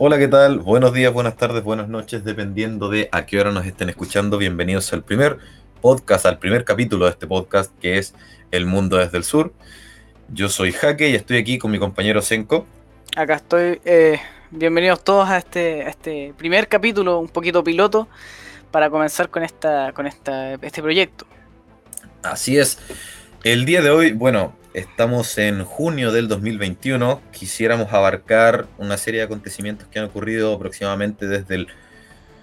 Hola, ¿qué tal? Buenos días, buenas tardes, buenas noches, dependiendo de a qué hora nos estén escuchando. Bienvenidos al primer podcast, al primer capítulo de este podcast que es El Mundo desde el Sur. Yo soy Jaque y estoy aquí con mi compañero Senko. Acá estoy. eh, bienvenidos todos a este, a este primer capítulo, un poquito piloto, para comenzar con, esta, con esta, este proyecto. Así es. El día de hoy, bueno, estamos en junio del 2021. Quisiéramos abarcar una serie de acontecimientos que han ocurrido aproximadamente desde el,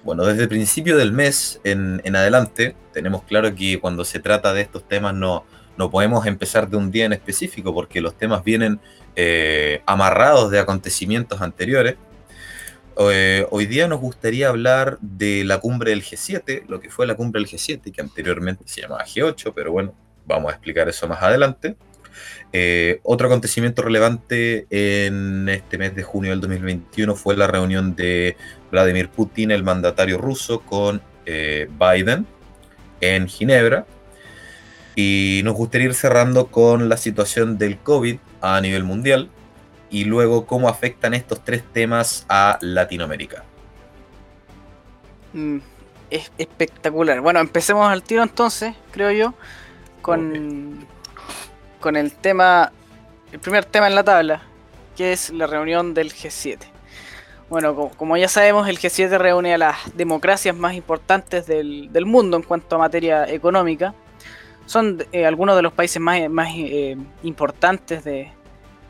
bueno, desde el principio del mes en, adelante. Tenemos claro que cuando se trata de estos temas no, no podemos empezar de un día en específico porque los temas vienen eh, amarrados de acontecimientos anteriores. Eh, hoy día nos gustaría hablar de la cumbre del G7, lo que fue la cumbre del G7, que anteriormente se llamaba G8, pero bueno, vamos a explicar eso más adelante. Eh, otro acontecimiento relevante en este mes de junio del 2021 fue la reunión de Vladimir Putin, el mandatario ruso, con eh, Biden en Ginebra. Y nos gustaría ir cerrando con la situación del COVID a nivel mundial y luego cómo afectan estos tres temas a Latinoamérica. Mm, es espectacular. Bueno, empecemos al tiro entonces, creo yo, con, con el tema, el primer tema en la tabla, que es la reunión del G7. Bueno, co- como ya sabemos, el G7 reúne a las democracias más importantes del, del mundo en cuanto a materia económica. Son eh, algunos de los países más, más eh, importantes de-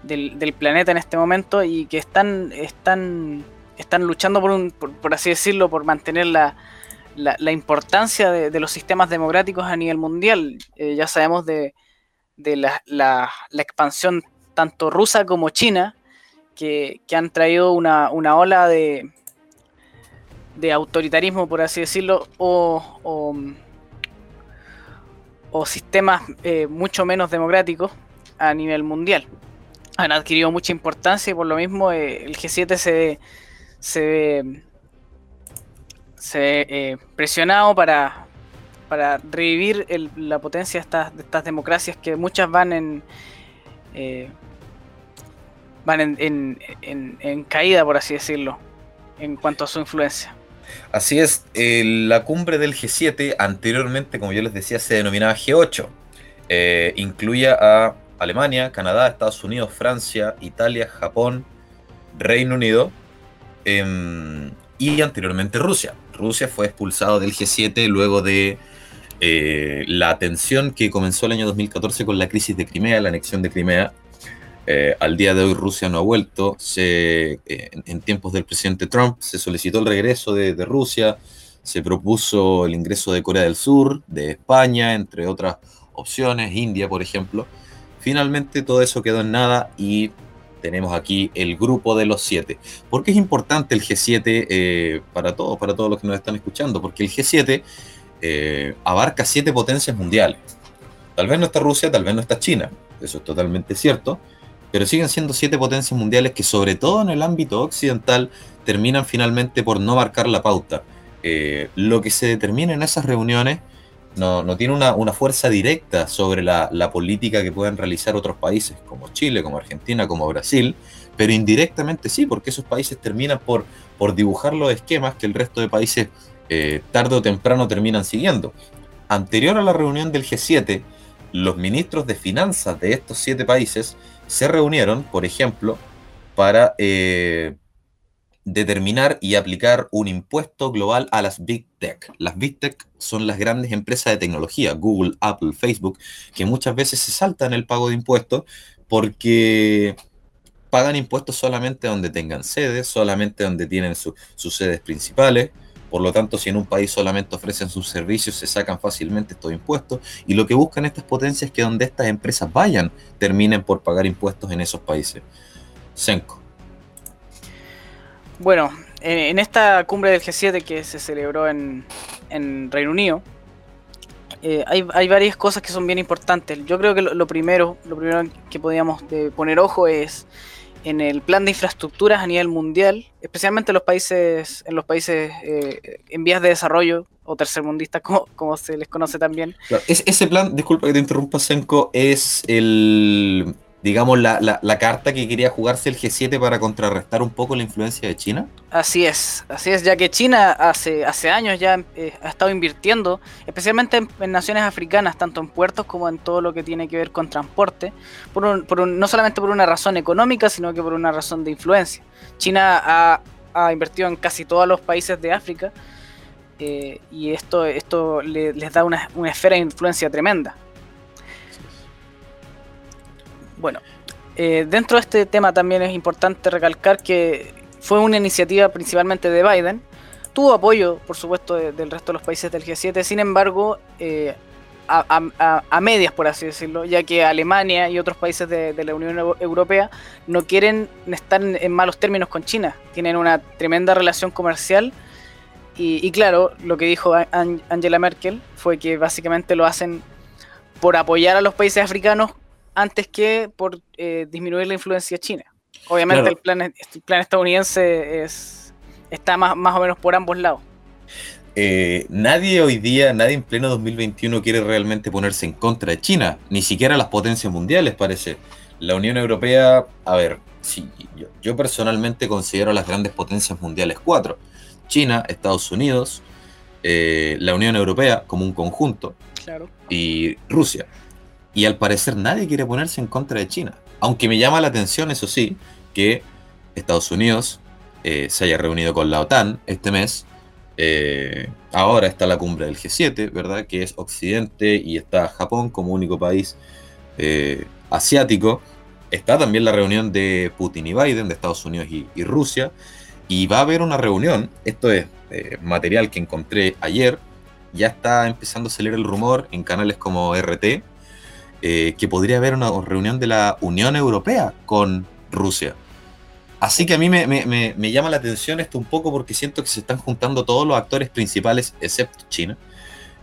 del, planeta en este momento y que están, están, están luchando por, un, por, así decirlo, por mantener la, la, importancia de, de los sistemas democráticos a nivel mundial. Eh, ya sabemos de, de la, la- la expansión tanto rusa como china, que, que han traído una, una ola de, de autoritarismo, por así decirlo, o, o, sistemas eh, mucho menos democráticos a nivel mundial. Han adquirido mucha importancia y por lo mismo eh, el G7 se, se se eh, presionado para, para revivir la potencia de estas, estas democracias que muchas van en eh, van en, en- caída, por así decirlo, en cuanto a su influencia. Así es, la cumbre del G7 anteriormente, como yo les decía, se denominaba G8. Eh, incluía a Alemania, Canadá, Estados Unidos, Francia, Italia, Japón, Reino Unido em, y anteriormente Rusia. Rusia fue expulsado del G7 luego de eh, la tensión que comenzó el año 2014 con la crisis de Crimea, la anexión de Crimea. Eh, al día de hoy Rusia no ha vuelto. Eh, en, tiempos del presidente Trump se solicitó el regreso de, de Rusia, se propuso el ingreso de Corea del Sur, de España, entre otras opciones, India, por ejemplo. Finalmente todo eso quedó en nada y tenemos aquí el grupo de los siete. ¿Por qué es importante el G7 eh, para todos, para todos los que nos están escuchando? Porque el G7 eh, abarca siete potencias mundiales. Tal vez no está Rusia, tal vez no está China, eso es totalmente cierto, pero siguen siendo siete potencias mundiales que sobre todo en el ámbito occidental terminan finalmente por no marcar la pauta. Eh, lo que se determina en esas reuniones no, no tiene una, una fuerza directa sobre la, la política que pueden realizar otros países como Chile, como Argentina, como Brasil, pero indirectamente sí, porque esos países terminan por, por dibujar los esquemas que el resto de países eh, tarde o temprano terminan siguiendo. Anterior a la reunión del G7, los ministros de finanzas de estos siete países se reunieron, por ejemplo, para eh, determinar y aplicar un impuesto global a las Big Tech. Las Big Tech son las grandes empresas de tecnología, Google, Apple, Facebook, que muchas veces se saltan el pago de impuestos porque pagan impuestos solamente donde tengan sedes, solamente donde tienen su- sus sedes principales. Por lo tanto, si en un país solamente ofrecen sus servicios, se sacan fácilmente estos impuestos. Y lo que buscan estas potencias es que donde estas empresas vayan, terminen por pagar impuestos en esos países. Senko. Bueno, en, esta cumbre del G7 que se celebró en, en Reino Unido, eh, hay, hay varias cosas que son bien importantes. Yo creo que lo, primero, lo primero que podríamos poner ojo es en el plan de infraestructuras a nivel mundial, especialmente en los países, en los países eh, en vías de desarrollo o tercermundistas, como, se les conoce también. Es- ese plan, disculpa que te interrumpa, Senko, es el digamos, la, la, carta que quería jugarse el G7 para contrarrestar un poco la influencia de China? Así es, así es, ya que China hace, hace años ya eh, ha estado invirtiendo, especialmente en, naciones africanas, tanto en puertos como en todo lo que tiene que ver con transporte, por por no solamente por una razón económica, sino que por una razón de influencia. China ha, ha invertido en casi todos los países de África eh, y esto, esto les da una, una esfera de influencia tremenda. Bueno, eh, dentro de este tema también es importante recalcar que fue una iniciativa principalmente de Biden. Tuvo apoyo, por supuesto, del resto de los países del G7, sin embargo, eh, a, medias, por así decirlo, ya que Alemania y otros países de, la Unión Europea no quieren estar en, malos términos con China. Tienen una tremenda relación comercial. Y, y claro, lo que dijo Angela Merkel fue que básicamente lo hacen por apoyar a los países africanos antes que por eh, disminuir la influencia china. Obviamente el, plan, el plan estadounidense es, está más, más o menos por ambos lados. Eh, nadie hoy día, nadie en pleno 2021 quiere realmente ponerse en contra de China, ni siquiera las potencias mundiales parece. La Unión Europea, a ver, sí, yo, personalmente considero las grandes potencias mundiales cuatro. China, Estados Unidos, eh, la Unión Europea como un conjunto y Rusia. Y al parecer nadie quiere ponerse en contra de China. Aunque me llama la atención, eso sí, que Estados Unidos eh, se haya reunido con la OTAN este mes. Eh, ahora está la cumbre del G7, ¿verdad? Que es Occidente y está Japón como único país eh, asiático. Está también la reunión de Putin y Biden, de Estados Unidos y, y Rusia. Y va a haber una reunión, esto es material que encontré ayer, ya está empezando a salir el rumor en canales como RT, eh, que podría haber una reunión de la Unión Europea con Rusia. Así que a mí me, llama la atención esto un poco porque siento que se están juntando todos los actores principales, excepto China.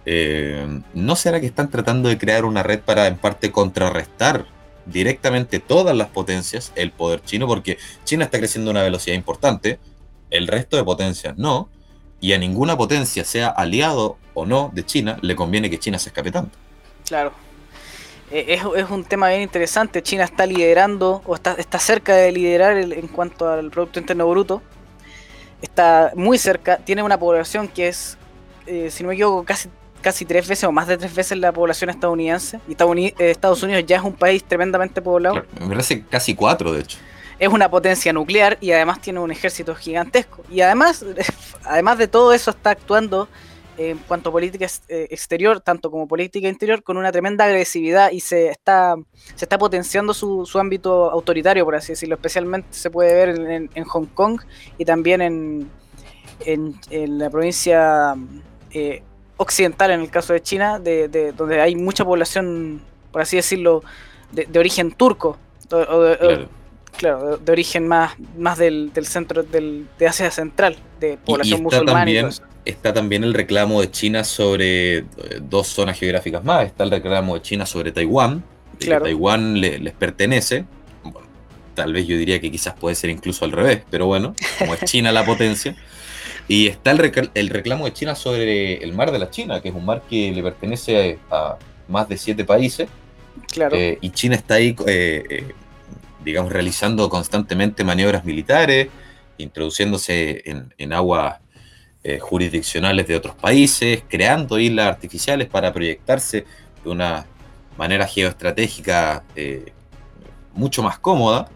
Eh, ¿No será que están tratando de crear una red para en parte contrarrestar directamente todas las potencias el poder chino? Porque China está creciendo a una velocidad importante, el resto de potencias no, y a ninguna potencia, sea aliado o no de China, le conviene que China se escape tanto. Claro, eh, es, un tema bien interesante. China está liderando o está, está cerca de liderar en cuanto al Producto Interno Bruto. Está muy cerca. Tiene una población que es, eh, si no me equivoco, casi, casi tres veces o más de tres veces la población estadounidense. Y eh, Estados Unidos ya es un país tremendamente poblado. me parece casi cuatro, de hecho. Es una potencia nuclear y además tiene un ejército gigantesco. Y además, además de todo eso, está actuando en cuanto a política eh, exterior, tanto como política interior, con una tremenda agresividad y se está, se está potenciando su, su ámbito autoritario, por así decirlo. Especialmente se puede ver en, Hong Kong y también en, en, la provincia eh, occidental, en el caso de China, de, donde hay mucha población, por así decirlo, de, origen turco. claro. de, origen más, más del, del centro del, de Asia Central, de población musulmana está también el reclamo de China sobre eh, dos zonas geográficas más. Está el reclamo de China sobre Taiwán. Claro. Taiwán les pertenece. Bueno, tal vez yo diría que quizás puede ser incluso al revés, pero bueno, como es China la potencia. Y está el, el, reclamo de China sobre el mar de la China, que es un mar que le pertenece a, más de siete países. Claro. Eh, y China está ahí, eh, digamos, realizando constantemente maniobras militares, introduciéndose en, en aguas eh, jurisdiccionales de otros países, creando islas artificiales para proyectarse de una manera geoestratégica eh, mucho más cómoda.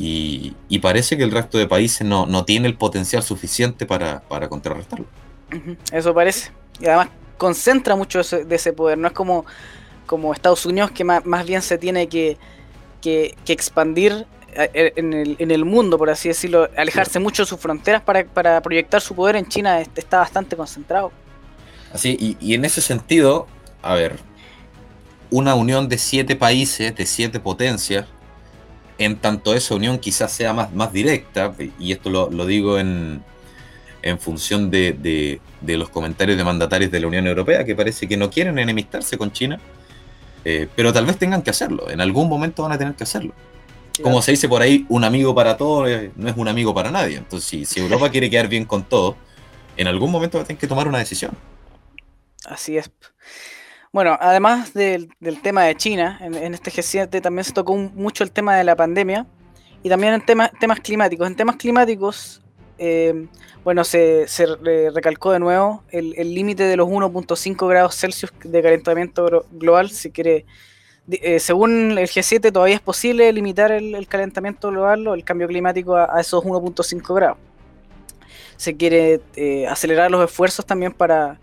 Y, parece que el resto de países no, no tiene el potencial suficiente para, para contrarrestarlo. Eso parece. Y además concentra mucho de ese poder. No es como, como Estados Unidos que más, más bien se tiene que, que, expandir en el, en el mundo, por así decirlo, alejarse mucho de sus fronteras para, proyectar su poder en China está bastante concentrado. Así, y, en ese sentido, a ver, una unión de siete países, de siete potencias, en tanto esa unión quizás sea más, más directa, y esto lo, digo en, en función de, de, los comentarios de mandatarios de la Unión Europea, que parece que no quieren enemistarse con China, eh, pero tal vez tengan que hacerlo, en algún momento van a tener que hacerlo como se dice por ahí, un amigo para todos no es un amigo para nadie. Entonces, si, Europa quiere quedar bien con todo, en algún momento va a tener que tomar una decisión. Así es. Bueno, además del, tema de China, en, este G7 también se tocó mucho el tema de la pandemia y también en temas climáticos. En temas climáticos, eh, bueno, se, recalcó de nuevo el límite de los 1.5 grados Celsius de calentamiento global. Si quiere, eh, según el G7, todavía es posible limitar el, calentamiento global o el cambio climático a, esos 1.5 grados. Se quiere eh, acelerar los esfuerzos también para,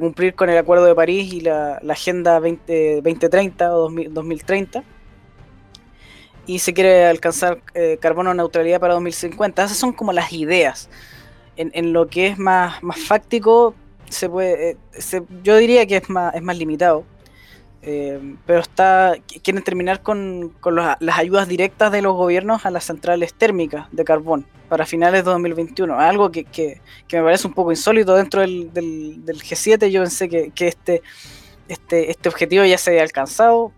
cumplir con el Acuerdo de París y la, Agenda 2030 o 2030 y se quiere alcanzar eh, carbono neutralidad para 2050. Esas son como las ideas. En, lo que es más, más fáctico, se puede, yo diría que es más, es más limitado. Eh, pero está quieren terminar con, con las ayudas directas de los gobiernos a las centrales térmicas de carbón para finales de 2021. Algo que, que, me parece un poco insólito dentro del, del, del G7. Yo pensé que, que este, este, este objetivo ya se había alcanzado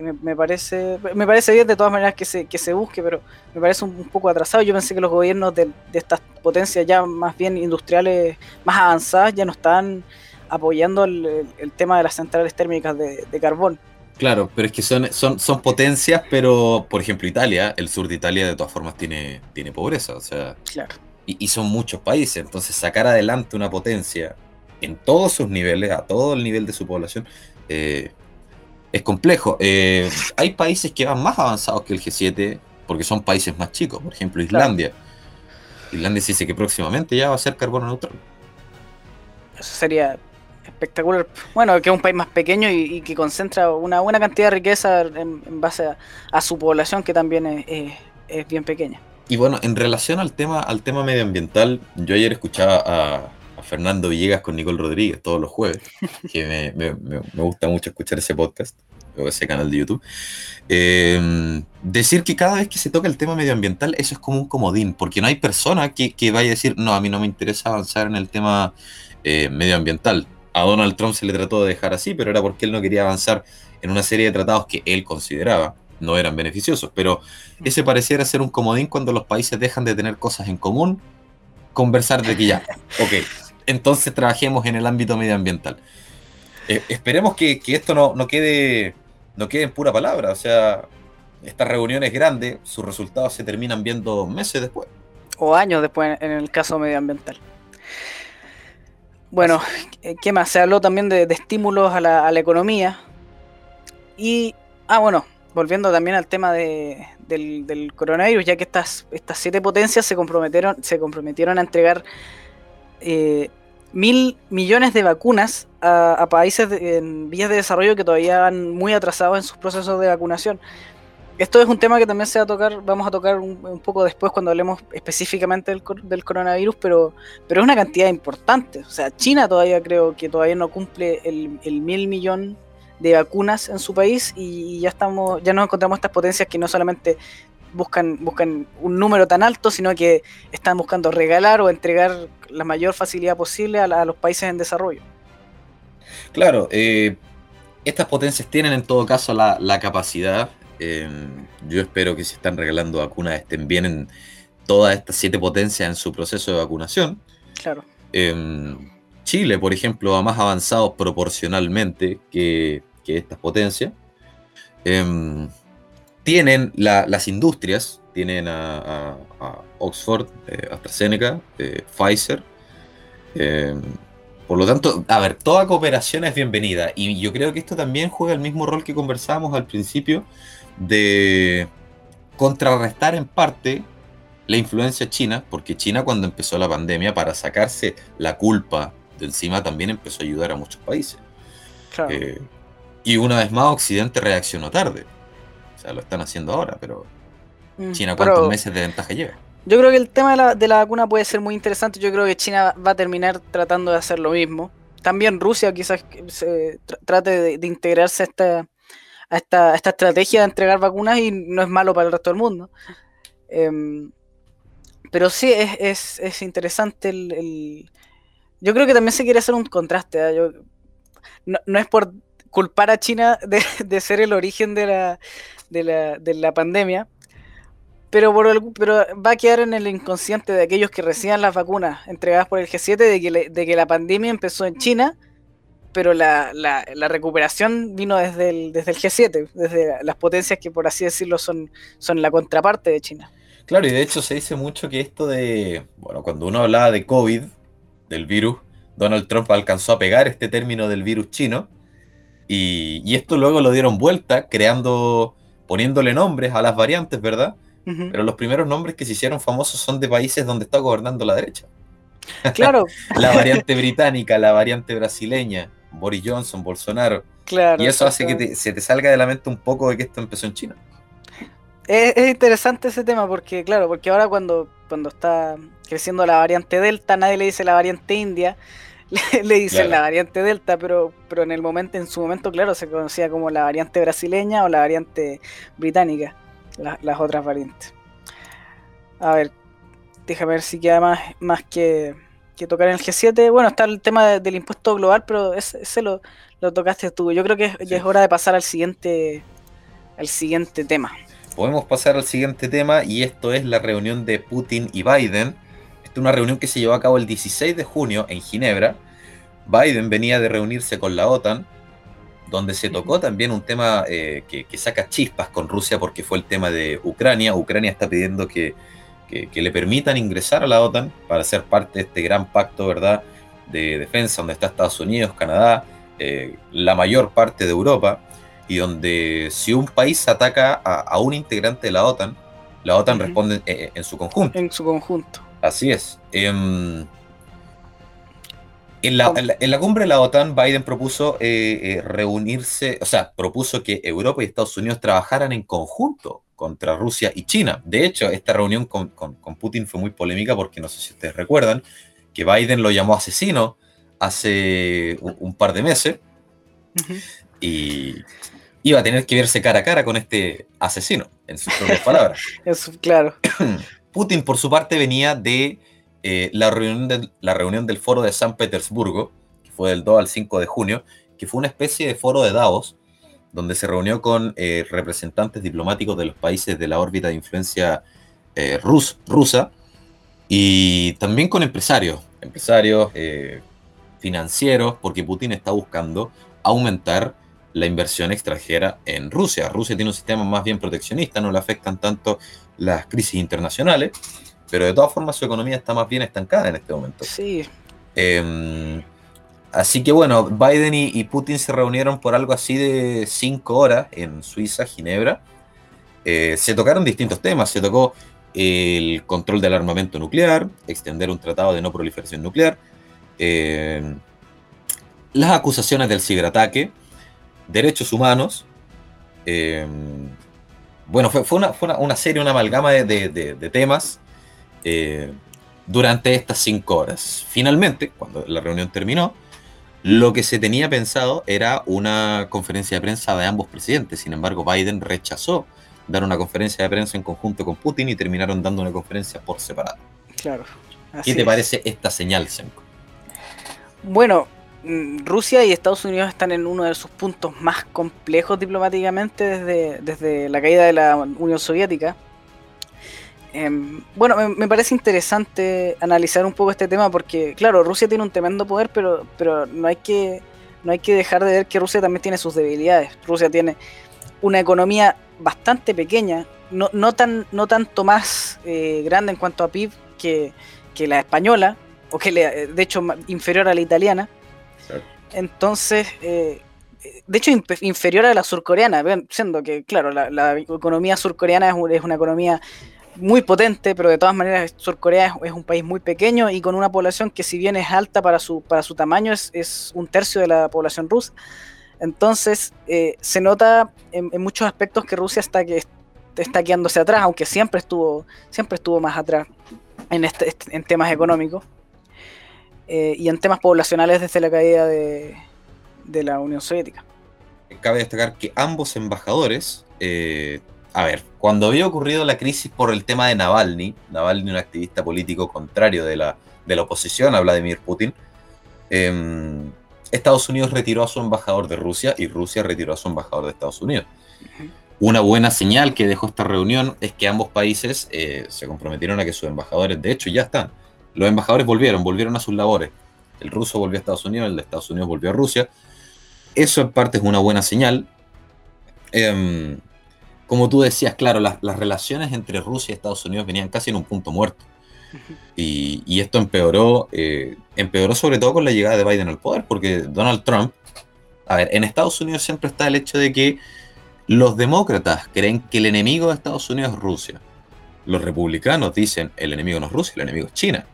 me, parece me parece bien de todas maneras que se, que se busque, pero me parece un, poco atrasado. Yo pensé que los gobiernos de, estas potencias ya más bien industriales más avanzadas ya no están apoyando el, tema de las centrales térmicas de, carbón. Claro, pero es que son, son, son potencias, pero por ejemplo Italia, el sur de Italia de todas formas tiene, tiene pobreza, o sea, claro. y, y son muchos países, entonces sacar adelante una potencia en todos sus niveles, a todo el nivel de su población, eh, es complejo. Eh, hay países que van más avanzados que el G7 porque son países más chicos. Por ejemplo, Islandia. Islandia se dice que próximamente ya va a ser carbono neutral. Eso sería espectacular. Bueno, que es un país más pequeño y, que concentra una buena cantidad de riqueza en, base a, su población, que también es, bien pequeña. Y bueno, en relación al tema, al tema medioambiental, yo ayer escuchaba a, Fernando Villegas con Nicole Rodríguez todos los jueves, que me, gusta mucho escuchar ese podcast o ese canal de YouTube. Eh, decir que cada vez que se toca el tema medioambiental, eso es como un comodín, porque no hay persona que, vaya a decir, no, a mí no me interesa avanzar en el tema eh, medioambiental. A Donald Trump se le trató de dejar así, pero era porque él no quería avanzar en una serie de tratados que él consideraba no eran beneficiosos. Pero ese pareciera ser un comodín cuando los países dejan de tener cosas en común, conversar de que ya, ok, entonces trabajemos en el ámbito medioambiental. Eh, esperemos que, esto no, quede, no quede en pura palabra, o sea, estas reuniones grandes, sus resultados se terminan viendo meses después. O años después en el caso medioambiental. Bueno, ¿qué más? Se habló también de, estímulos a la, economía. Y, ah, bueno, volviendo también al tema del, coronavirus, ya que estas, estas siete potencias se comprometieron, se comprometieron a entregar eh, mil millones de vacunas a, países en vías de desarrollo que todavía van muy atrasados en sus procesos de vacunación. Esto es un tema que también se va a tocar, vamos a tocar un, poco después cuando hablemos específicamente del, coronavirus, pero, pero es una cantidad importante. O sea, China todavía creo que todavía no cumple el, mil millón de vacunas en su país y ya estamos, ya nos encontramos estas potencias que no solamente buscan, buscan un número tan alto, sino que están buscando regalar o entregar la mayor facilidad posible a, los países en desarrollo. Claro, eh, estas potencias tienen en todo caso la, capacidad. Eh, yo espero que si están regalando vacunas estén bien en todas estas siete potencias en su proceso de vacunación. Claro. Eh, Chile, por ejemplo, ha más avanzado proporcionalmente que, que estas potencias tienen las industrias, tienen a, Oxford, eh, AstraZeneca, eh, Pfizer. Por lo tanto, a ver, toda cooperación es bienvenida. Y yo creo que esto también juega el mismo rol que conversábamos al principio de contrarrestar en parte la influencia china, porque China cuando empezó la pandemia, para sacarse la culpa de encima, también empezó a ayudar a muchos países. y una vez más, Occidente reaccionó tarde lo están haciendo ahora, pero mm, China, ¿cuántos meses de ventaja lleva? Yo creo que el tema de la, de la, vacuna puede ser muy interesante. Yo creo que China va a terminar tratando de hacer lo mismo. También Rusia quizás se trate de, integrarse a esta, a esta, esta, estrategia de entregar vacunas y no es malo para el resto del mundo. Em, pero sí es, es, interesante el, Yo creo que también se quiere hacer un contraste. ¿eh? no, no, es por culpar a China de, de ser el origen de la, de la, de la pandemia, pero, por pero va a quedar en el inconsciente de aquellos que reciban las vacunas entregadas por el G7 de que, de que la pandemia empezó en China, pero la, recuperación vino desde el, desde el G7, desde las potencias que por así decirlo son, son la contraparte de China. Claro, y de hecho se dice mucho que esto de, bueno, cuando uno hablaba de COVID, del virus, Donald Trump alcanzó a pegar este término del virus chino, y, esto luego lo dieron vuelta, creando, poniéndole nombres a las variantes, ¿verdad? Pero los primeros nombres que se hicieron famosos son de países donde está gobernando la derecha. Claro. la variante británica, la variante brasileña, Boris Johnson, Bolsonaro. Claro. Y eso hace que se te salga de la mente un poco de que esto empezó en China. Es, interesante ese tema porque, claro, porque ahora cuando, cuando está creciendo la variante Delta, nadie le dice la variante India, le, dicen la variante Delta, pero, pero en el momento, en su momento, claro, se conocía como la variante brasileña o la variante británica, las otras variantes. A ver, déjame ver si queda más, más que, tocar en el G7. Bueno, está el tema del impuesto global, pero ese, lo, tocaste tú. Yo creo que ya es hora de pasar al siguiente, al siguiente tema podemos pasar al siguiente tema y esto es la reunión de Putin y Biden. Esta es una reunión que se llevó a cabo el 16 de junio en Ginebra. Biden venía de reunirse con la OTAN, donde se tocó también un tema eh, que, saca chispas con Rusia porque fue el tema de Ucrania. Ucrania está pidiendo que, le permitan ingresar a la OTAN para ser parte de este gran pacto, ¿verdad? De defensa, donde está Estados Unidos, Canadá, eh, la mayor parte de Europa y donde si un país ataca a, un integrante de la OTAN, la OTAN responde eh, en, su conjunto. En su conjunto. Así es. Em, en, la, cumbre de la OTAN, Biden propuso eh, eh, reunirse, o sea, propuso que Europa y Estados Unidos trabajaran en conjunto contra Rusia y China. De hecho, esta reunión con, Putin fue muy polémica porque no sé si ustedes recuerdan que Biden lo llamó asesino hace un, par de meses. Y iba a tener que verse cara a cara con este asesino, en sus propias palabras. Eso, claro. Putin, por su parte, venía de, eh, la, reunión la reunión del foro de San Petersburgo, que fue del 2 al 5 de junio, que fue una especie de foro de Davos, donde se reunió con eh, representantes diplomáticos de los países de la órbita de influencia eh, rusa y también con empresarios, empresarios financieros, porque Putin está buscando aumentar la inversión extranjera en Rusia. Rusia tiene un sistema más bien proteccionista, no le afectan tanto las crisis internacionales, pero de todas formas su economía está más bien estancada en este momento. Sí. Em, así que bueno, Biden y, Putin se reunieron por algo así de cinco horas en Suiza, Ginebra. Eh, se tocaron distintos temas. Se tocó el control del armamento nuclear, extender un tratado de no proliferación nuclear, em, las acusaciones del ciberataque, derechos humanos. Em, bueno, fue, una, serie, una amalgama de, temas eh, durante estas cinco horas. Finalmente, cuando la reunión terminó, lo que se tenía pensado era una conferencia de prensa de ambos presidentes. Sin embargo, Biden rechazó dar una conferencia de prensa en conjunto con Putin y terminaron dando una conferencia por separado. Claro. ¿Qué te parece esta señal, Senko? Bueno, Mm, Rusia y Estados Unidos están en uno de sus puntos más complejos diplomáticamente desde, desde la caída de la Unión Soviética. Em, bueno, me, parece interesante analizar un poco este tema porque, claro, Rusia tiene un tremendo poder, pero, pero no, hay que, no hay que dejar de ver que Rusia también tiene sus debilidades. Rusia tiene una economía bastante pequeña, no, no, tan, no tanto más eh, grande en cuanto a PIB que, que la española, o que de hecho inferior a la italiana entonces, eh, de hecho, inferior a la surcoreana, siendo que, claro, la, economía surcoreana es, una economía muy potente, pero de todas maneras Surcorea es, un país muy pequeño y con una población que si bien es alta para su, para su tamaño, es, un tercio de la población rusa. Entonces, eh, se nota en, muchos aspectos que Rusia está, que, está quedándose atrás, aunque siempre estuvo, siempre estuvo más atrás en, este, en temas económicos. Eh, y en temas poblacionales desde la caída de, la Unión Soviética. Cabe destacar que ambos embajadores, eh, a ver, cuando había ocurrido la crisis por el tema de Navalny, Navalny un activista político contrario de la, de la oposición a Vladimir Putin, em, Estados Unidos retiró a su embajador de Rusia y Rusia retiró a su embajador de Estados Unidos. Una buena señal que dejó esta reunión es que ambos países eh, se comprometieron a que sus embajadores, de hecho, ya están los embajadores volvieron, volvieron a sus labores. el ruso volvió a Estados Unidos, el de Estados Unidos volvió a Rusia. Eso en parte es una buena señal. Em, como tú decías, claro, las, relaciones entre Rusia y Estados Unidos venían casi en un punto muerto. Y, esto empeoró, eh, empeoró sobre todo con la llegada de Biden al poder, porque Donald Trump, a ver, en Estados Unidos siempre está el hecho de que los demócratas creen que el enemigo de Estados Unidos es Rusia. Los republicanos dicen el enemigo no es Rusia, el enemigo es China.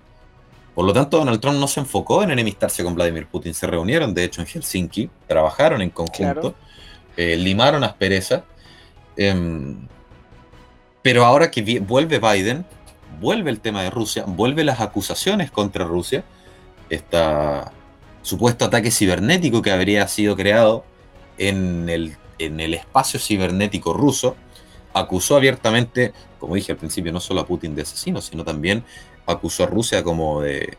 Por lo tanto, Donald Trump no se enfocó en enemistarse con Vladimir Putin. Se reunieron, de hecho, en Helsinki, trabajaron en conjunto, eh, limaron asperezas. Em, pero ahora que vuelve Biden, vuelve el tema de Rusia, vuelve las acusaciones contra Rusia, este supuesto ataque cibernético que habría sido creado en el, en el espacio cibernético ruso, acusó abiertamente, como dije al principio, no solo a Putin de asesino, sino también acusó a Rusia como de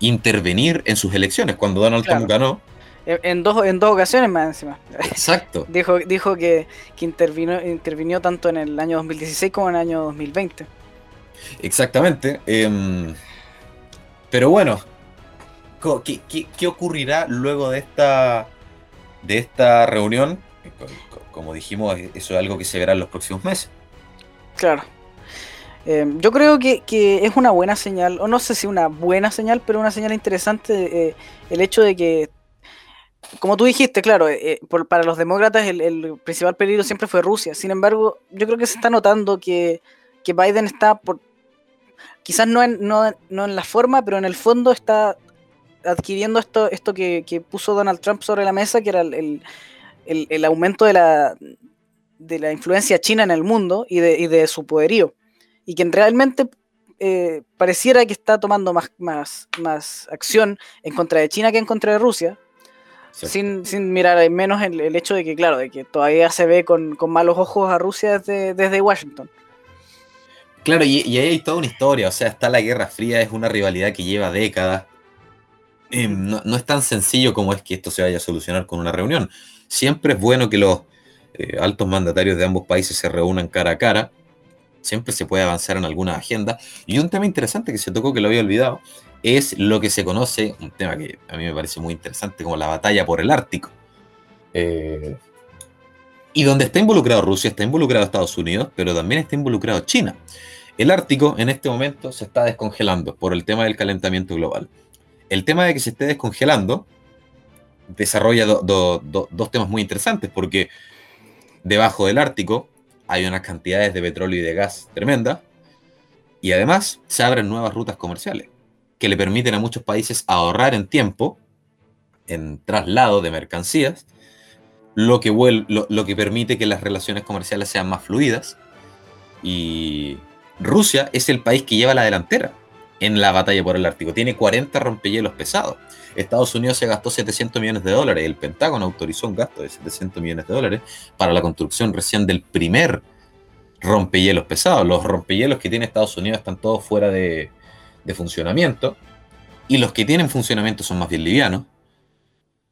intervenir en sus elecciones. Cuando Donald Trump ganó. En dos, en dos ocasiones más encima. Exacto. dijo dijo que, que intervino, intervinió tanto en el año 2016 como en el año 2020. Exactamente. Em, pero bueno, ¿qué, qué, ocurrirá luego de esta, de esta reunión? Como dijimos, eso es algo que se verá en los próximos meses. Claro. Em, yo creo que, es una buena señal, o no sé si una buena señal, pero una señal interesante eh, el hecho de que, como tú dijiste, claro, eh, para los demócratas el, principal peligro siempre fue Rusia. Sin embargo, yo creo que se está notando que, Biden está, por, quizás no en, no, en la forma, pero en el fondo está adquiriendo esto, esto que, puso Donald Trump sobre la mesa, que era el, el aumento de la, de la influencia china en el mundo y de, y de su poderío y que realmente eh, pareciera que está tomando más, más, más acción en contra de China que en contra de Rusia, sin, mirar menos el, el, hecho de que, claro, de que todavía se ve con, malos ojos a Rusia desde, Washington. Claro, y, ahí hay toda una historia, o sea, está la Guerra Fría, es una rivalidad que lleva décadas. Em, no, es tan sencillo como es que esto se vaya a solucionar con una reunión. Siempre es bueno que los eh, altos mandatarios de ambos países se reúnan cara a cara siempre se puede avanzar en alguna agenda. Y un tema interesante que se tocó, que lo había olvidado, es lo que se conoce, un tema que a mí me parece muy interesante, como la batalla por el Ártico. Eh, y donde está involucrado Rusia, está involucrado Estados Unidos, pero también está involucrado China. El Ártico en este momento se está descongelando por el tema del calentamiento global. El tema de que se esté descongelando desarrolla dos temas muy interesantes, porque debajo del Ártico hay unas cantidades de petróleo y de gas tremendas, y además se abren nuevas rutas comerciales que le permiten a muchos países ahorrar en tiempo, en traslado de mercancías, lo que, lo, que permite que las relaciones comerciales sean más fluidas. Y Rusia es el país que lleva la delantera en la batalla por el Ártico. Tiene 40 rompehielos pesados. Estados Unidos se gastó 700 millones de dólares. El Pentágono autorizó un gasto de 700 millones de dólares para la construcción recién del primer rompehielos pesado. Los rompehielos que tiene Estados Unidos están todos fuera de, funcionamiento. Y los que tienen funcionamiento son más bien livianos.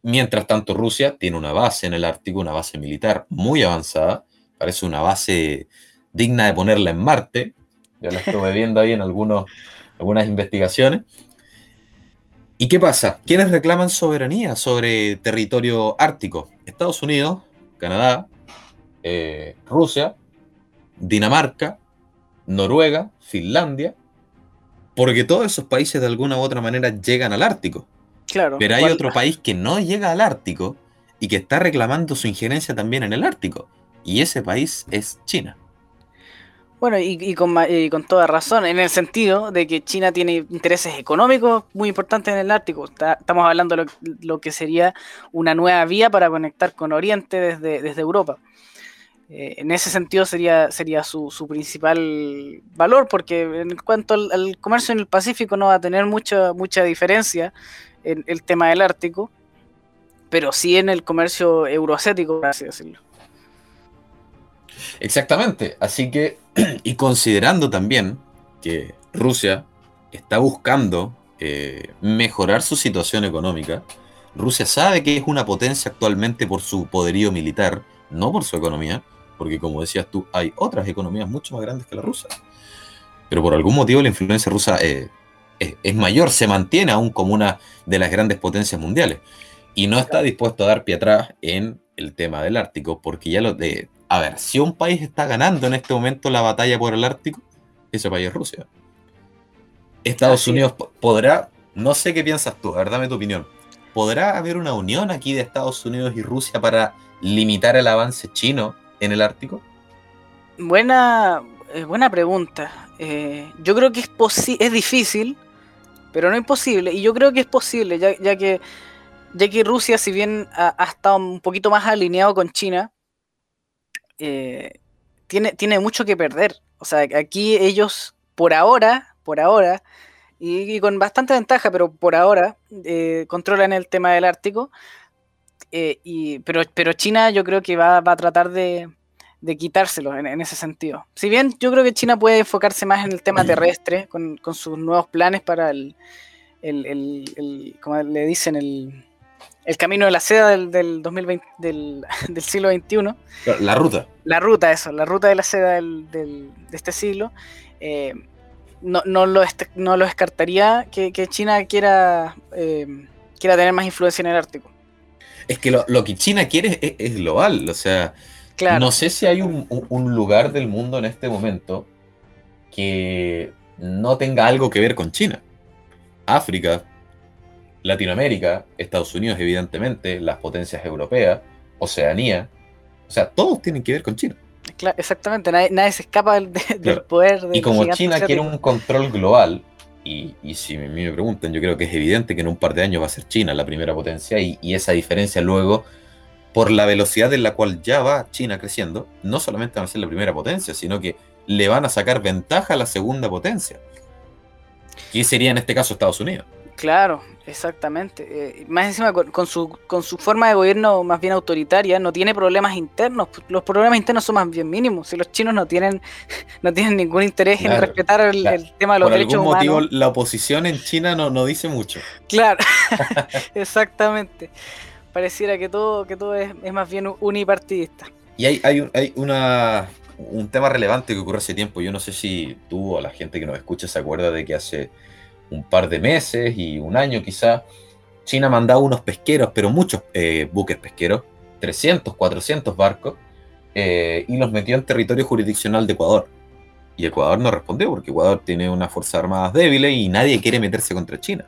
Mientras tanto, Rusia tiene una base en el Ártico, una base militar muy avanzada. Parece una base digna de ponerla en Marte. Ya la estuve viendo ahí en algunos, algunas investigaciones. ¿Y qué pasa? ¿Quiénes reclaman soberanía sobre territorio ártico? Estados Unidos, Canadá, eh, Rusia, Dinamarca, Noruega, Finlandia, porque todos esos países de alguna u otra manera llegan al Ártico. Claro. Pero hay otro país que no llega al Ártico y que está reclamando su injerencia también en el Ártico. Y ese país es China. Bueno, y, con, con, toda razón, en el sentido de que China tiene intereses económicos muy importantes en el Ártico. estamos hablando de lo, que sería una nueva vía para conectar con Oriente desde, desde Europa. Eh, en ese sentido sería, sería su, principal valor, porque en cuanto al, comercio en el Pacífico no va a tener mucha, mucha diferencia en el tema del Ártico, pero sí en el comercio euroasiático, por así decirlo. Exactamente, así que, y considerando también que Rusia está buscando eh, mejorar su situación económica, Rusia sabe que es una potencia actualmente por su poderío militar, no por su economía, porque como decías tú, hay otras economías mucho más grandes que la rusa. Pero por algún motivo la influencia rusa eh, es, mayor, se mantiene aún como una de las grandes potencias mundiales. Y no está dispuesto a dar pie atrás en el tema del Ártico, porque ya lo de... A ver, si un país está ganando en este momento la batalla por el Ártico, ese país es Rusia. Estados Unidos podrá, no sé qué piensas tú, a ver, dame tu opinión. ¿Podrá haber una unión aquí de Estados Unidos y Rusia para limitar el avance chino en el Ártico? Buena, eh, buena pregunta. Eh, yo creo que es, es difícil, pero no imposible. Y yo creo que es posible, ya, que, ya que Rusia, si bien ha, estado un poquito más alineado con China, eh, tiene, tiene mucho que perder. O sea, aquí ellos, por ahora, por ahora, y, con bastante ventaja, pero por ahora, controlan el tema del Ártico. Y, pero, pero China yo creo que va a tratar de, de quitárselo en, ese sentido. Si bien yo creo que China puede enfocarse más en el tema terrestre, con, sus nuevos planes para el, el, como le dicen, el, el camino de la seda del, del 2020, del, del, siglo XXI. La ruta. La ruta, eso, la ruta de la seda del, de este siglo. Eh, no, no, lo no lo descartaría que, China quiera, eh, quiera tener más influencia en el Ártico. Es que lo, lo que China quiere es, es global, o sea, no sé si hay un, lugar del mundo en este momento que no tenga algo que ver con China. África, Latinoamérica, Estados Unidos, evidentemente, las potencias europeas, Oceanía. O sea, todos tienen que ver con China. exactamente, nadie, se escapa del, poder. y como China quiere un control global, y, si a mí me preguntan, yo creo que es evidente que en un par de años va a ser China la primera potencia, y, y esa diferencia luego por la velocidad en la cual ya va China creciendo, no solamente van a ser la primera potencia, sino que le van a sacar ventaja a la segunda potencia. Y sería en este caso Estados Unidos. Claro, exactamente. Eh, más encima, con, su, con su forma de gobierno más bien autoritaria, no tiene problemas internos. Los problemas internos son más bien mínimos. Si los chinos no tienen, no tienen ningún interés en respetar el, tema de los derechos humanos. Por algún motivo, la oposición en China no, no dice mucho. Claro, exactamente pareciera que todo, que todo es, más bien unipartidista. Y hay, hay, hay una, un tema relevante que ocurrió hace tiempo. Yo no sé si tú o la gente que nos escucha se acuerda de que hace un par de meses y un año quizá, China mandaba unos pesqueros, pero muchos eh, buques pesqueros, 300, 400 barcos, eh, y los metió en territorio jurisdiccional de Ecuador. Y Ecuador no respondió porque Ecuador tiene una fuerza armada débil y nadie quiere meterse contra China.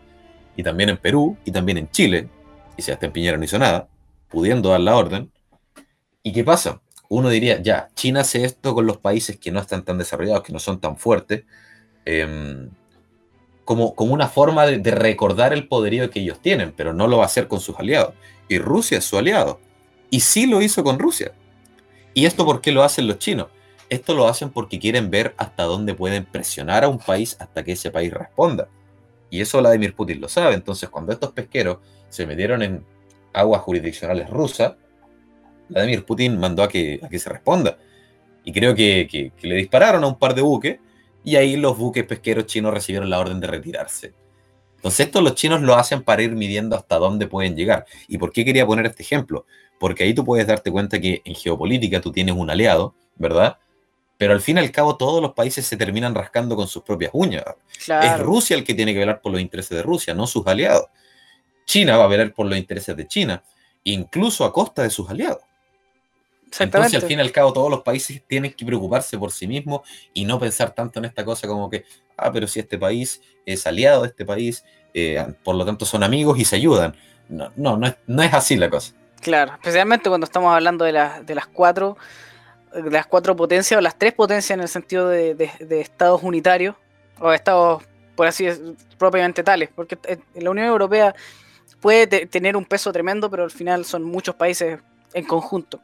Y también en Perú y también en Chile, y Sebastián Piñera no hizo nada, pudiendo dar la orden. ¿Y qué pasa? Uno diría, ya, China hace esto con los países que no están tan desarrollados, que no son tan fuertes, em, como, como una forma de, recordar el poderío que ellos tienen, pero no lo va a hacer con sus aliados. Y Rusia es su aliado. Y sí lo hizo con Rusia. ¿Y esto por qué lo hacen los chinos? Esto lo hacen porque quieren ver hasta dónde pueden presionar a un país hasta que ese país responda. Y eso Vladimir Putin lo sabe. Entonces, cuando estos pesqueros se metieron en aguas jurisdiccionales rusas, Vladimir Putin mandó a que, a que se responda. Y creo que, le dispararon a un par de buques y ahí los buques pesqueros chinos recibieron la orden de retirarse. Entonces esto los chinos lo hacen para ir midiendo hasta dónde pueden llegar. ¿Y por qué quería poner este ejemplo? Porque ahí tú puedes darte cuenta que en geopolítica tú tienes un aliado, ¿verdad? Pero al fin y al cabo todos los países se terminan rascando con sus propias uñas. Es Rusia el que tiene que velar por los intereses de Rusia, no sus aliados. China va a velar por los intereses de China, incluso a costa de sus aliados. Entonces, al fin y al cabo, todos los países tienen que preocuparse por sí mismos y no pensar tanto en esta cosa como que, ah, pero si este país es aliado de este país, eh, por lo tanto son amigos y se ayudan. No, no, no es, así la cosa. Claro, especialmente cuando estamos hablando de, de las cuatro de las cuatro potencias o las tres potencias en el sentido de, de estados unitarios o estados, por así decirlo, propiamente tales, porque en la Unión Europea puede tener un peso tremendo, pero al final son muchos países en conjunto.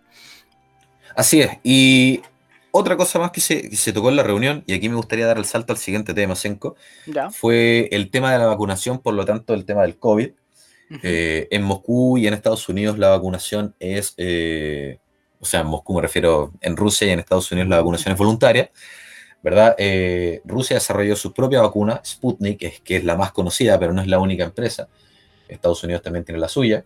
Así es. Y otra cosa más que se, tocó en la reunión, y aquí me gustaría dar el salto al siguiente tema, Senko, fue el tema de la vacunación, por lo tanto, el tema del COVID. Eh, en Moscú y en Estados Unidos la vacunación es, eh, o sea, en Moscú me refiero, en Rusia y en Estados Unidos la vacunación es voluntaria, ¿verdad? Eh, Rusia desarrolló su propia vacuna, Sputnik, que es la más conocida, pero no es la única empresa. Estados Unidos también tiene la suya.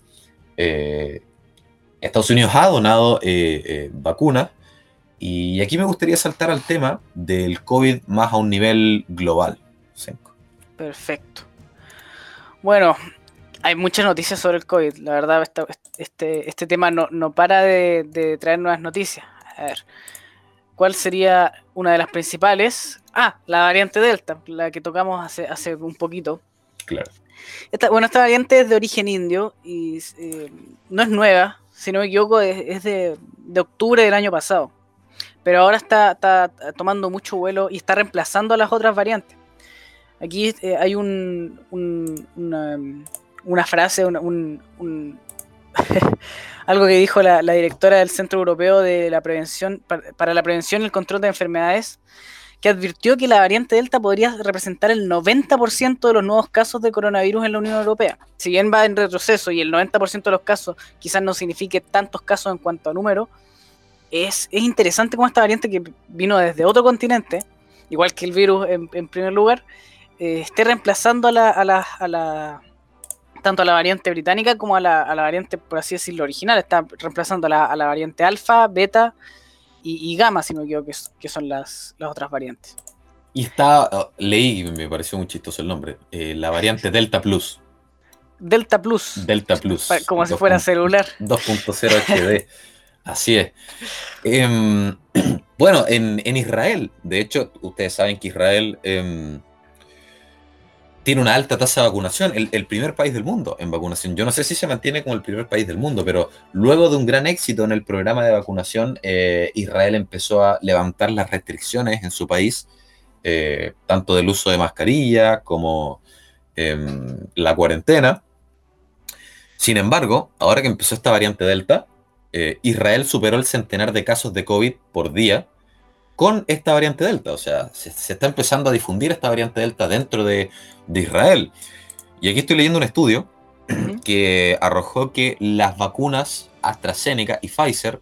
Estados Unidos ha donado eh, eh, vacunas y aquí me gustaría saltar al tema del COVID más a un nivel global. Perfecto. Bueno, hay muchas noticias sobre el COVID. La verdad, este, este tema no, no para de, traer nuevas noticias. A ver, ¿cuál sería una de las principales? Ah, la variante Delta, la que tocamos hace, hace un poquito. Claro. Esta, bueno, esta variante es de origen indio y eh, no es nueva, si no me equivoco, es, de, octubre del año pasado. Pero ahora está, tomando mucho vuelo y está reemplazando a las otras variantes. Aquí eh, hay un, una, frase, un, algo que dijo la, directora del Centro Europeo de la Prevención para, la Prevención y el Control de Enfermedades, que advirtió que la variante Delta podría representar el 90% de los nuevos casos de coronavirus en la Unión Europea. Si bien va en retroceso y el 90% de los casos quizás no signifique tantos casos en cuanto a número, es, interesante cómo esta variante que vino desde otro continente, igual que el virus en, primer lugar, eh, esté reemplazando a la, a la, tanto a la variante británica como a la, variante, por así decirlo, original. Está reemplazando a la, variante alfa, beta y, gamma, si no me equivoco, que, son las, otras variantes. Y está, oh, leí, me pareció muy chistoso el nombre, eh, la variante Delta Plus. Delta Plus. Delta Plus. Como si fuera celular. 2.0 HD. Así es. Em, bueno, en, Israel, de hecho, ustedes saben que Israel em, tiene una alta tasa de vacunación, el, primer país del mundo en vacunación. Yo no sé si se mantiene como el primer país del mundo, pero luego de un gran éxito en el programa de vacunación, eh, Israel empezó a levantar las restricciones en su país, eh, tanto del uso de mascarilla como em, la cuarentena. Sin embargo, ahora que empezó esta variante Delta, eh, Israel superó el centenar de casos de COVID por día con esta variante Delta. O sea, se, está empezando a difundir esta variante Delta dentro de, Israel. Y aquí estoy leyendo un estudio que arrojó que las vacunas AstraZeneca y Pfizer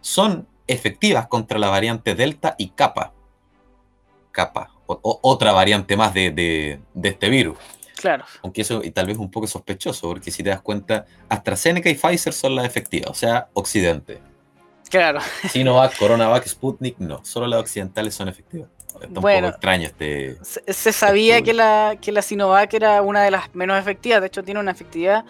son efectivas contra la variante Delta y Kappa. Kappa, otra variante más de este virus. Claro. Aunque eso y tal vez un poco sospechoso, porque si te das cuenta, AstraZeneca y Pfizer son las efectivas, o sea, Occidente. Claro. Sinovac, Coronavac, Sputnik, no, solo las occidentales son efectivas. Está un poco extraño este. Se, sabía que la, que la Sinovac era una de las menos efectivas, de hecho, tiene una efectividad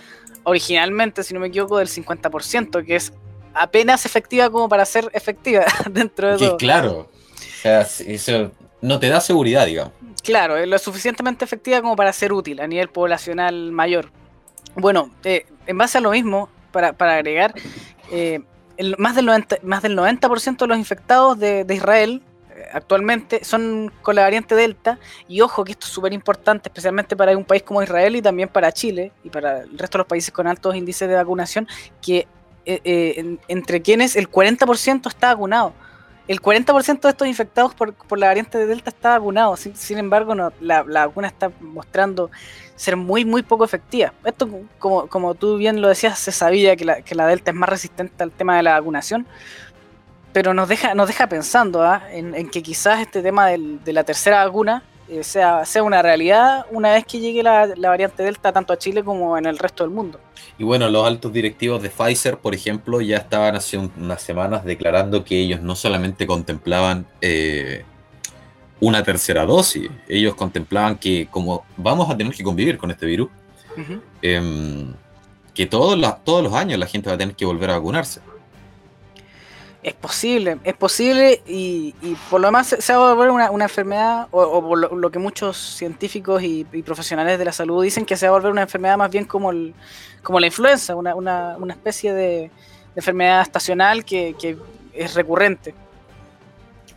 originalmente, si no me equivoco, del 50%, que es apenas efectiva como para ser efectiva dentro de todo. Claro. O sea, eso no te da seguridad, digamos. Claro, es lo suficientemente efectiva como para ser útil a nivel poblacional mayor. Bueno, eh, en base a lo mismo, para, agregar, eh, más, del 90%, más del 90 de los infectados de, Israel actualmente son con la variante Delta. Y ojo que esto es súper importante, especialmente para un país como Israel y también para Chile y para el resto de los países con altos índices de vacunación, que entre quienes el 40% está vacunado el 40% de estos infectados por, la variante de Delta está vacunado. Sin, embargo, no, la, vacuna está mostrando ser muy, muy poco efectiva. Esto, como, como tú bien lo decías, se sabía que la, que la Delta es más resistente al tema de la vacunación. Pero nos deja, nos deja pensando ¿ah? en, que quizás este tema de la tercera vacuna eh, sea, sea una realidad una vez que llegue la, variante Delta tanto a Chile como en el resto del mundo. Y bueno, los altos directivos de Pfizer, por ejemplo, ya estaban hace unas semanas declarando que ellos no solamente contemplaban eh, una tercera dosis, ellos contemplaban que como vamos a tener que convivir con este virus, em, que todos todos los años la gente va a tener que volver a vacunarse. Es posible, es posible y, por lo demás se, va a volver una, enfermedad, o, por lo, que muchos científicos y, profesionales de la salud dicen que se va a volver una enfermedad más bien como, el, como la influenza, una, especie de, enfermedad estacional que, es recurrente.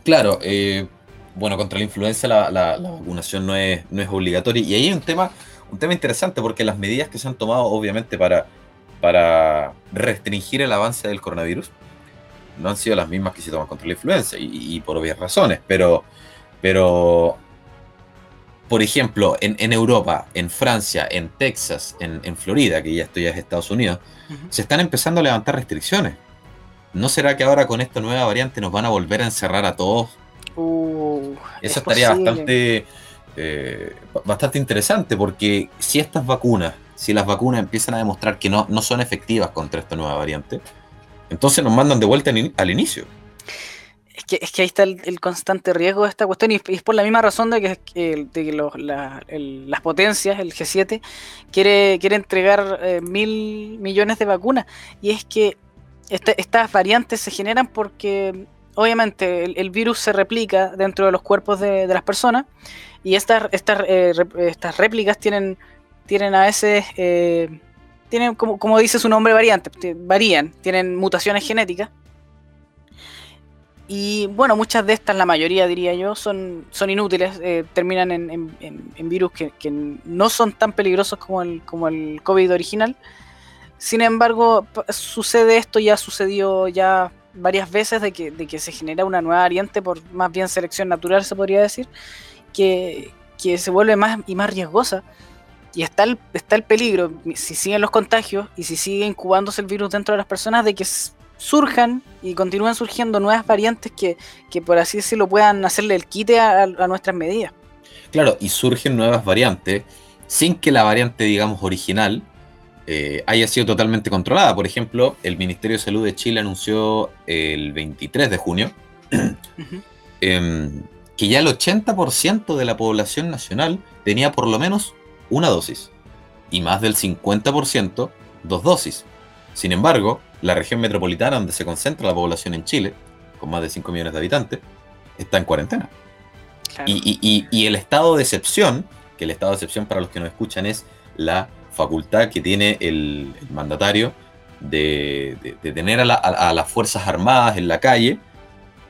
Claro, eh, bueno, contra la influenza la, vacunación no es, no es obligatoria y ahí hay un tema, un tema interesante porque las medidas que se han tomado obviamente para, para restringir el avance del coronavirus, no han sido las mismas que se toman contra la influenza y, por obvias razones, pero, pero por ejemplo, en, Europa, en Francia, en Texas, en, Florida, que ya esto ya es Estados Unidos, se están empezando a levantar restricciones. ¿No será que ahora con esta nueva variante nos van a volver a encerrar a todos? Uh, Eso estaría bastante, eh, bastante interesante porque si estas vacunas, si las vacunas empiezan a demostrar que no, no son efectivas contra esta nueva variante, entonces nos mandan de vuelta al inicio. Es que, ahí está el, constante riesgo de esta cuestión y, es por la misma razón de que, las potencias, el G7, quiere, quiere entregar eh, mil millones de vacunas. Y es que estas variantes se generan porque obviamente el, virus se replica dentro de los cuerpos de, las personas y estas, estas, eh, estas réplicas tienen, tienen a veces... Eh, tienen, como, como dice su nombre, variantes, varían, tienen mutaciones genéticas y bueno, muchas de estas, la mayoría diría yo, son, son inútiles, eh, terminan en, virus que, no son tan peligrosos como el, como el COVID original. Sin embargo, sucede esto, ya sucedió ya varias veces de que, de que se genera una nueva variante por más bien selección natural, se podría decir, que, que se vuelve más y más riesgosa. Y está el, está el peligro, si siguen los contagios y si sigue incubándose el virus dentro de las personas, de que surjan y continúen surgiendo nuevas variantes que, por así decirlo puedan hacerle el quite a, nuestras medidas. Claro, y surgen nuevas variantes sin que la variante, digamos, original eh, haya sido totalmente controlada. Por ejemplo, el Ministerio de Salud de Chile anunció el 23 de junio em, que ya el 80% de la población nacional tenía por lo menos una dosis y más del 50% dos dosis. Sin embargo, la región metropolitana donde se concentra la población en Chile, con más de 5 millones de habitantes, está en cuarentena. Y, el estado de excepción, que el estado de excepción para los que nos escuchan es la facultad que tiene el, mandatario de, tener a, las Fuerzas Armadas en la calle,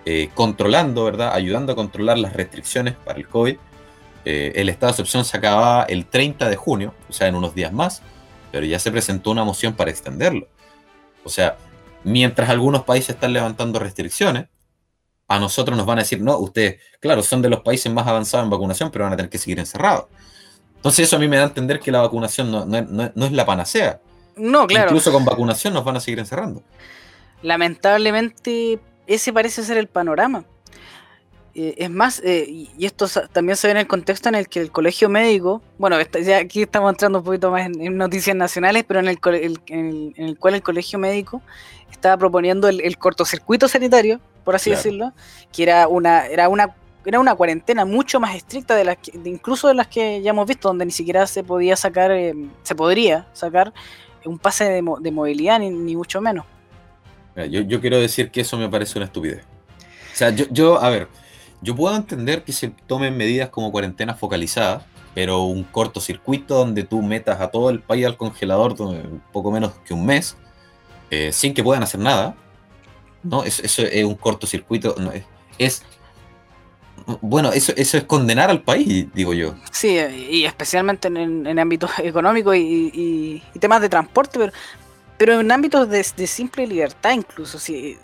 eh, controlando, ¿verdad? Ayudando a controlar las restricciones para el COVID. Eh, el estado de excepción se acababa el 30 de junio, o sea, en unos días más, pero ya se presentó una moción para extenderlo. O sea, mientras algunos países están levantando restricciones, a nosotros nos van a decir, no, ustedes, claro, son de los países más avanzados en vacunación, pero van a tener que seguir encerrados. Entonces eso a mí me da a entender que la vacunación no, es la panacea. No, claro. Incluso con vacunación nos van a seguir encerrando. Lamentablemente, ese parece ser el panorama. Eh, es más, eh, y esto también se ve en el contexto en el que el colegio médico, bueno, ya aquí estamos entrando un poquito más en, noticias nacionales, pero en el, en, el, cual el colegio médico estaba proponiendo el, cortocircuito sanitario, por así decirlo, que era una, era una era una cuarentena mucho más estricta de las que, incluso de las que ya hemos visto, donde ni siquiera se podía sacar, eh, se podría sacar un pase de, movilidad, ni, mucho menos. Yo, yo, quiero decir que eso me parece una estupidez. O sea, yo, yo a ver, yo puedo entender que se tomen medidas como cuarentena focalizada, pero un cortocircuito donde tú metas a todo el país al congelador poco menos que un mes, eh, sin que puedan hacer nada, ¿no? Eso, es un cortocircuito, es, bueno, eso, eso es condenar al país, digo yo. Sí, y especialmente en, ámbitos económicos y, temas de transporte, pero, pero en ámbitos de, de simple libertad incluso. Si,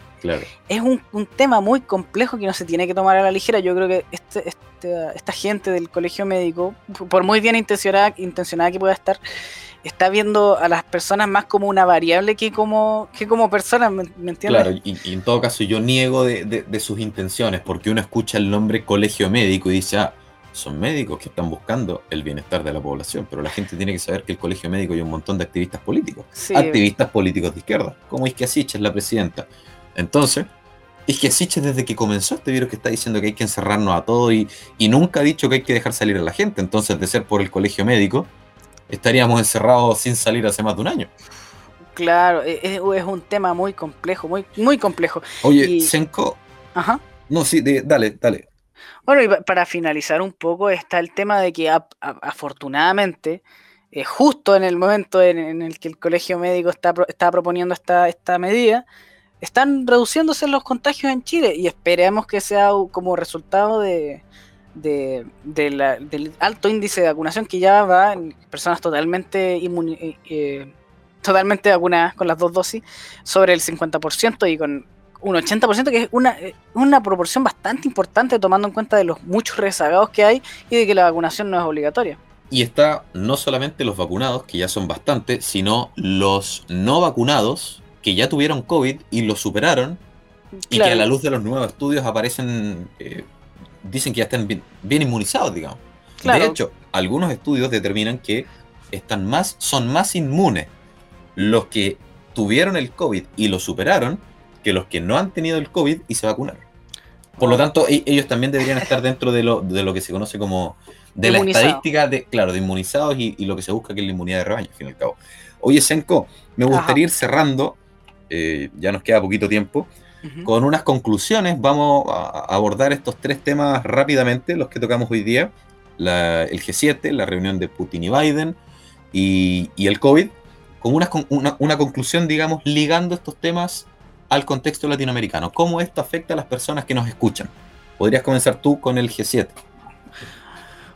es un, tema muy complejo que no se tiene que tomar a la ligera. Yo creo que este, este, esta gente del colegio médico, por muy bien intencionada, intencionada que pueda estar, está viendo a las personas más como una variable que como, que como personas, ¿me, entiendes? Claro, y, en todo caso yo niego de, sus intenciones, porque uno escucha el nombre colegio médico y dice, ah, son médicos que están buscando el bienestar de la población, pero la gente tiene que saber que el colegio médico hay un montón de activistas políticos, activistas políticos de izquierda, como Isquia es la presidenta, entonces, es que Siche desde que comenzó este virus que está diciendo que hay que encerrarnos a todos y, nunca ha dicho que hay que dejar salir a la gente. Entonces, de ser por el colegio médico, estaríamos encerrados sin salir hace más de un año. Claro, e, e, es, un tema muy complejo, muy, muy complejo. Oye, Senko. Ajá. No, sí, dale, dale. Bueno, y para finalizar un poco está el tema de que afortunadamente, eh, justo en el momento en, el que el colegio médico está, está proponiendo esta, esta medida, están reduciéndose los contagios en Chile y esperemos que sea como resultado de, del alto índice de vacunación que ya va en personas totalmente eh, eh, totalmente vacunadas con las dos dosis sobre el 50% y con un 80% que es una, eh, una proporción bastante importante tomando en cuenta de los muchos rezagados que hay y de que la vacunación no es obligatoria. Y está no solamente los vacunados, que ya son bastantes, sino los no vacunados, que ya tuvieron COVID y lo superaron y que a la luz de los nuevos estudios aparecen, eh, dicen que ya están bien, inmunizados, digamos. De hecho, algunos estudios determinan que están más, son más inmunes los que tuvieron el COVID y lo superaron que los que no han tenido el COVID y se vacunaron. Por lo tanto, e, ellos también deberían estar dentro de lo, de lo que se conoce como de la estadística de, claro, de inmunizados y, lo que se busca que es la inmunidad de rebaño, al fin y al cabo. Oye, Senko, me gustaría ir cerrando, eh, ya nos queda poquito tiempo, con unas conclusiones. Vamos a abordar estos tres temas rápidamente, los que tocamos hoy día. el G7, la reunión de Putin y Biden y, el COVID, con una, una, una conclusión, digamos, ligando estos temas al contexto latinoamericano. ¿Cómo esto afecta a las personas que nos escuchan? Podrías comenzar tú con el G7.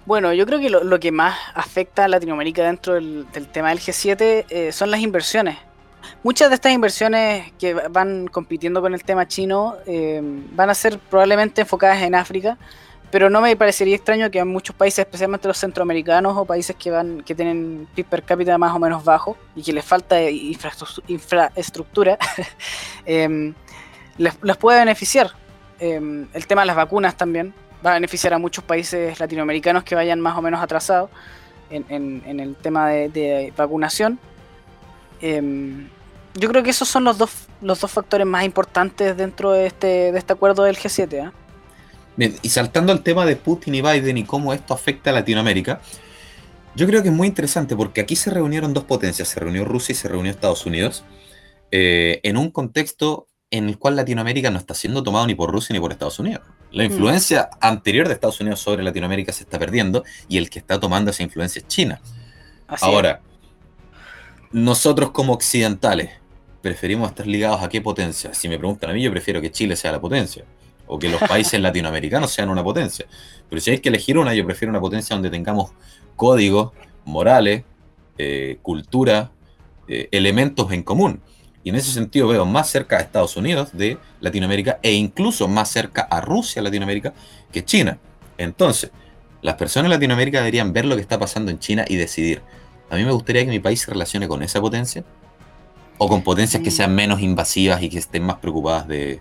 Bueno, yo creo que lo, que más afecta a Latinoamérica dentro del, tema del G7 eh, son las inversiones. Muchas de estas inversiones que van compitiendo con el tema chino eh, van a ser probablemente enfocadas en África, pero no me parecería extraño que en muchos países, especialmente los centroamericanos o países que van que tienen PIB per cápita más o menos bajo y que les falta infraestructura, eh, les, puede beneficiar. el tema de las vacunas también va a beneficiar a muchos países latinoamericanos que vayan más o menos atrasados en, el tema de, vacunación. Em, yo creo que esos son los dos, los dos factores más importantes dentro de este, de este acuerdo del G7. ¿eh? y saltando al tema de Putin y Biden y cómo esto afecta a Latinoamérica, yo creo que es muy interesante porque aquí se reunieron dos potencias, se reunió Rusia y se reunió Estados Unidos, eh, en un contexto en el cual Latinoamérica no está siendo tomado ni por Rusia ni por Estados Unidos. La mm. influencia anterior de Estados Unidos sobre Latinoamérica se está perdiendo y el que está tomando esa influencia es China. Ahora, nosotros como occidentales, preferimos estar ligados a qué potencia. Si me preguntan a mí, yo prefiero que Chile sea la potencia o que los países latinoamericanos sean una potencia. Pero si hay que elegir una, yo prefiero una potencia donde tengamos códigos morales, eh, cultura, eh, elementos en común. Y en ese sentido veo más cerca a Estados Unidos de Latinoamérica e incluso más cerca a Rusia, Latinoamérica, que China. Entonces, las personas de Latinoamérica deberían ver lo que está pasando en China y decidir, a mí me gustaría que mi país se relacione con esa potencia o con potencias que sean menos invasivas y que estén más preocupadas de,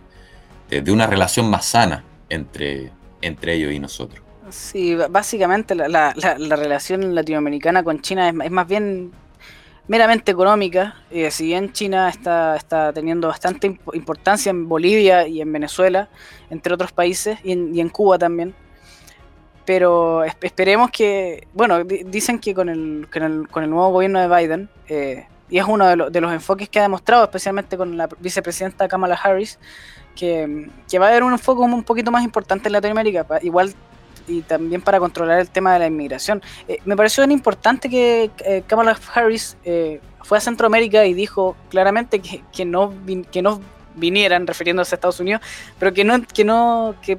una relación más sana entre, entre ellos y nosotros. Sí, básicamente la, relación latinoamericana con China es más bien meramente económica. Eh, si bien China está, está teniendo bastante importancia en Bolivia y en Venezuela, entre otros países, y en, Cuba también. Pero esperemos que, bueno, dicen que con el, con el, nuevo gobierno de Biden, eh, y es uno de, de, los enfoques que ha demostrado, especialmente con la vicepresidenta Kamala Harris, que, que va a haber un enfoque un poquito más importante en Latinoamérica. Igual y también para controlar el tema de la inmigración. Eh, me pareció bien importante que eh, Kamala Harris eh, fue a Centroamérica y dijo claramente que, que, no, que no vinieran, refiriéndose a Estados Unidos, pero que no, que no, que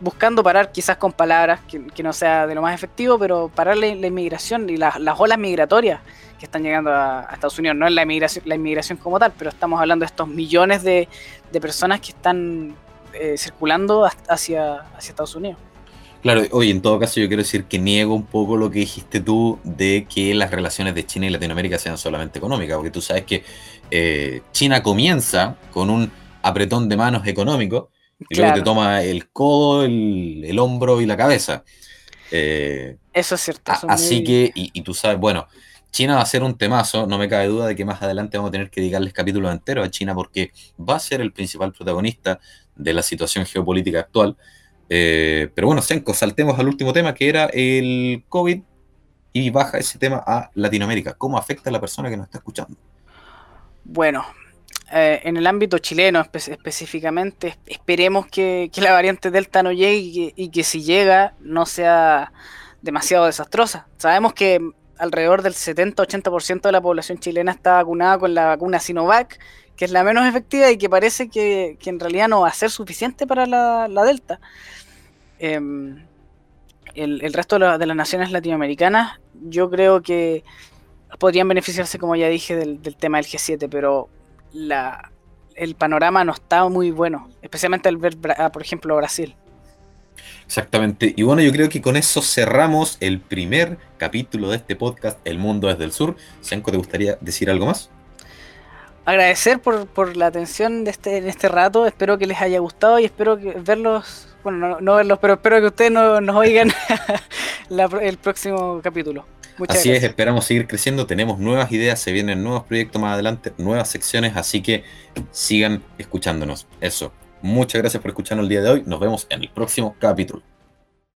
buscando parar quizás con palabras, que, no sea de lo más efectivo, pero parar la, inmigración y las olas migratorias que están llegando a, Estados Unidos. No es la inmigración, la inmigración como tal, pero estamos hablando de estos millones de, de personas que están circulando hacia, hacia Estados Unidos. Claro, oye, en todo caso yo quiero decir que niego un poco lo que dijiste tú de que las relaciones de China y Latinoamérica sean solamente económicas, porque tú sabes que eh, China comienza con un apretón de manos económico y luego te toma el codo, el, hombro y la cabeza. Eh, eso es cierto. así que, y, tú sabes, bueno, China va a ser un temazo, no me cabe duda de que más adelante vamos a tener que dedicarles capítulos enteros a China porque va a ser el principal protagonista de la situación geopolítica actual. Eh, pero bueno, Senko, saltemos al último tema que era el COVID y baja ese tema a Latinoamérica. ¿Cómo afecta a la persona que nos está escuchando? Bueno, eh, en el ámbito chileno específicamente, esperemos que, la variante Delta no llegue y que, si llega no sea demasiado desastrosa. Sabemos que alrededor del 70-80% de la población chilena está vacunada con la vacuna Sinovac, que es la menos efectiva y que parece que, en realidad no va a ser suficiente para la, la Delta. Em, el, resto de, las naciones latinoamericanas, yo creo que podrían beneficiarse, como ya dije, del, tema del G7, pero la, el panorama no está muy bueno, especialmente al ver, por ejemplo, Brasil. Exactamente. Y bueno, yo creo que con eso cerramos el primer capítulo de este podcast, El Mundo desde el Sur. Senko, ¿te gustaría decir algo más? Agradecer por, la atención de este, en este rato. Espero que les haya gustado y espero que verlos bueno, no, verlos, pero espero que ustedes nos oigan el próximo capítulo. Muchas así es, esperamos seguir creciendo, tenemos nuevas ideas, se vienen nuevos proyectos más adelante, nuevas secciones, así que sigan escuchándonos. Eso. Muchas gracias por escucharnos el día de hoy. Nos vemos en el próximo capítulo.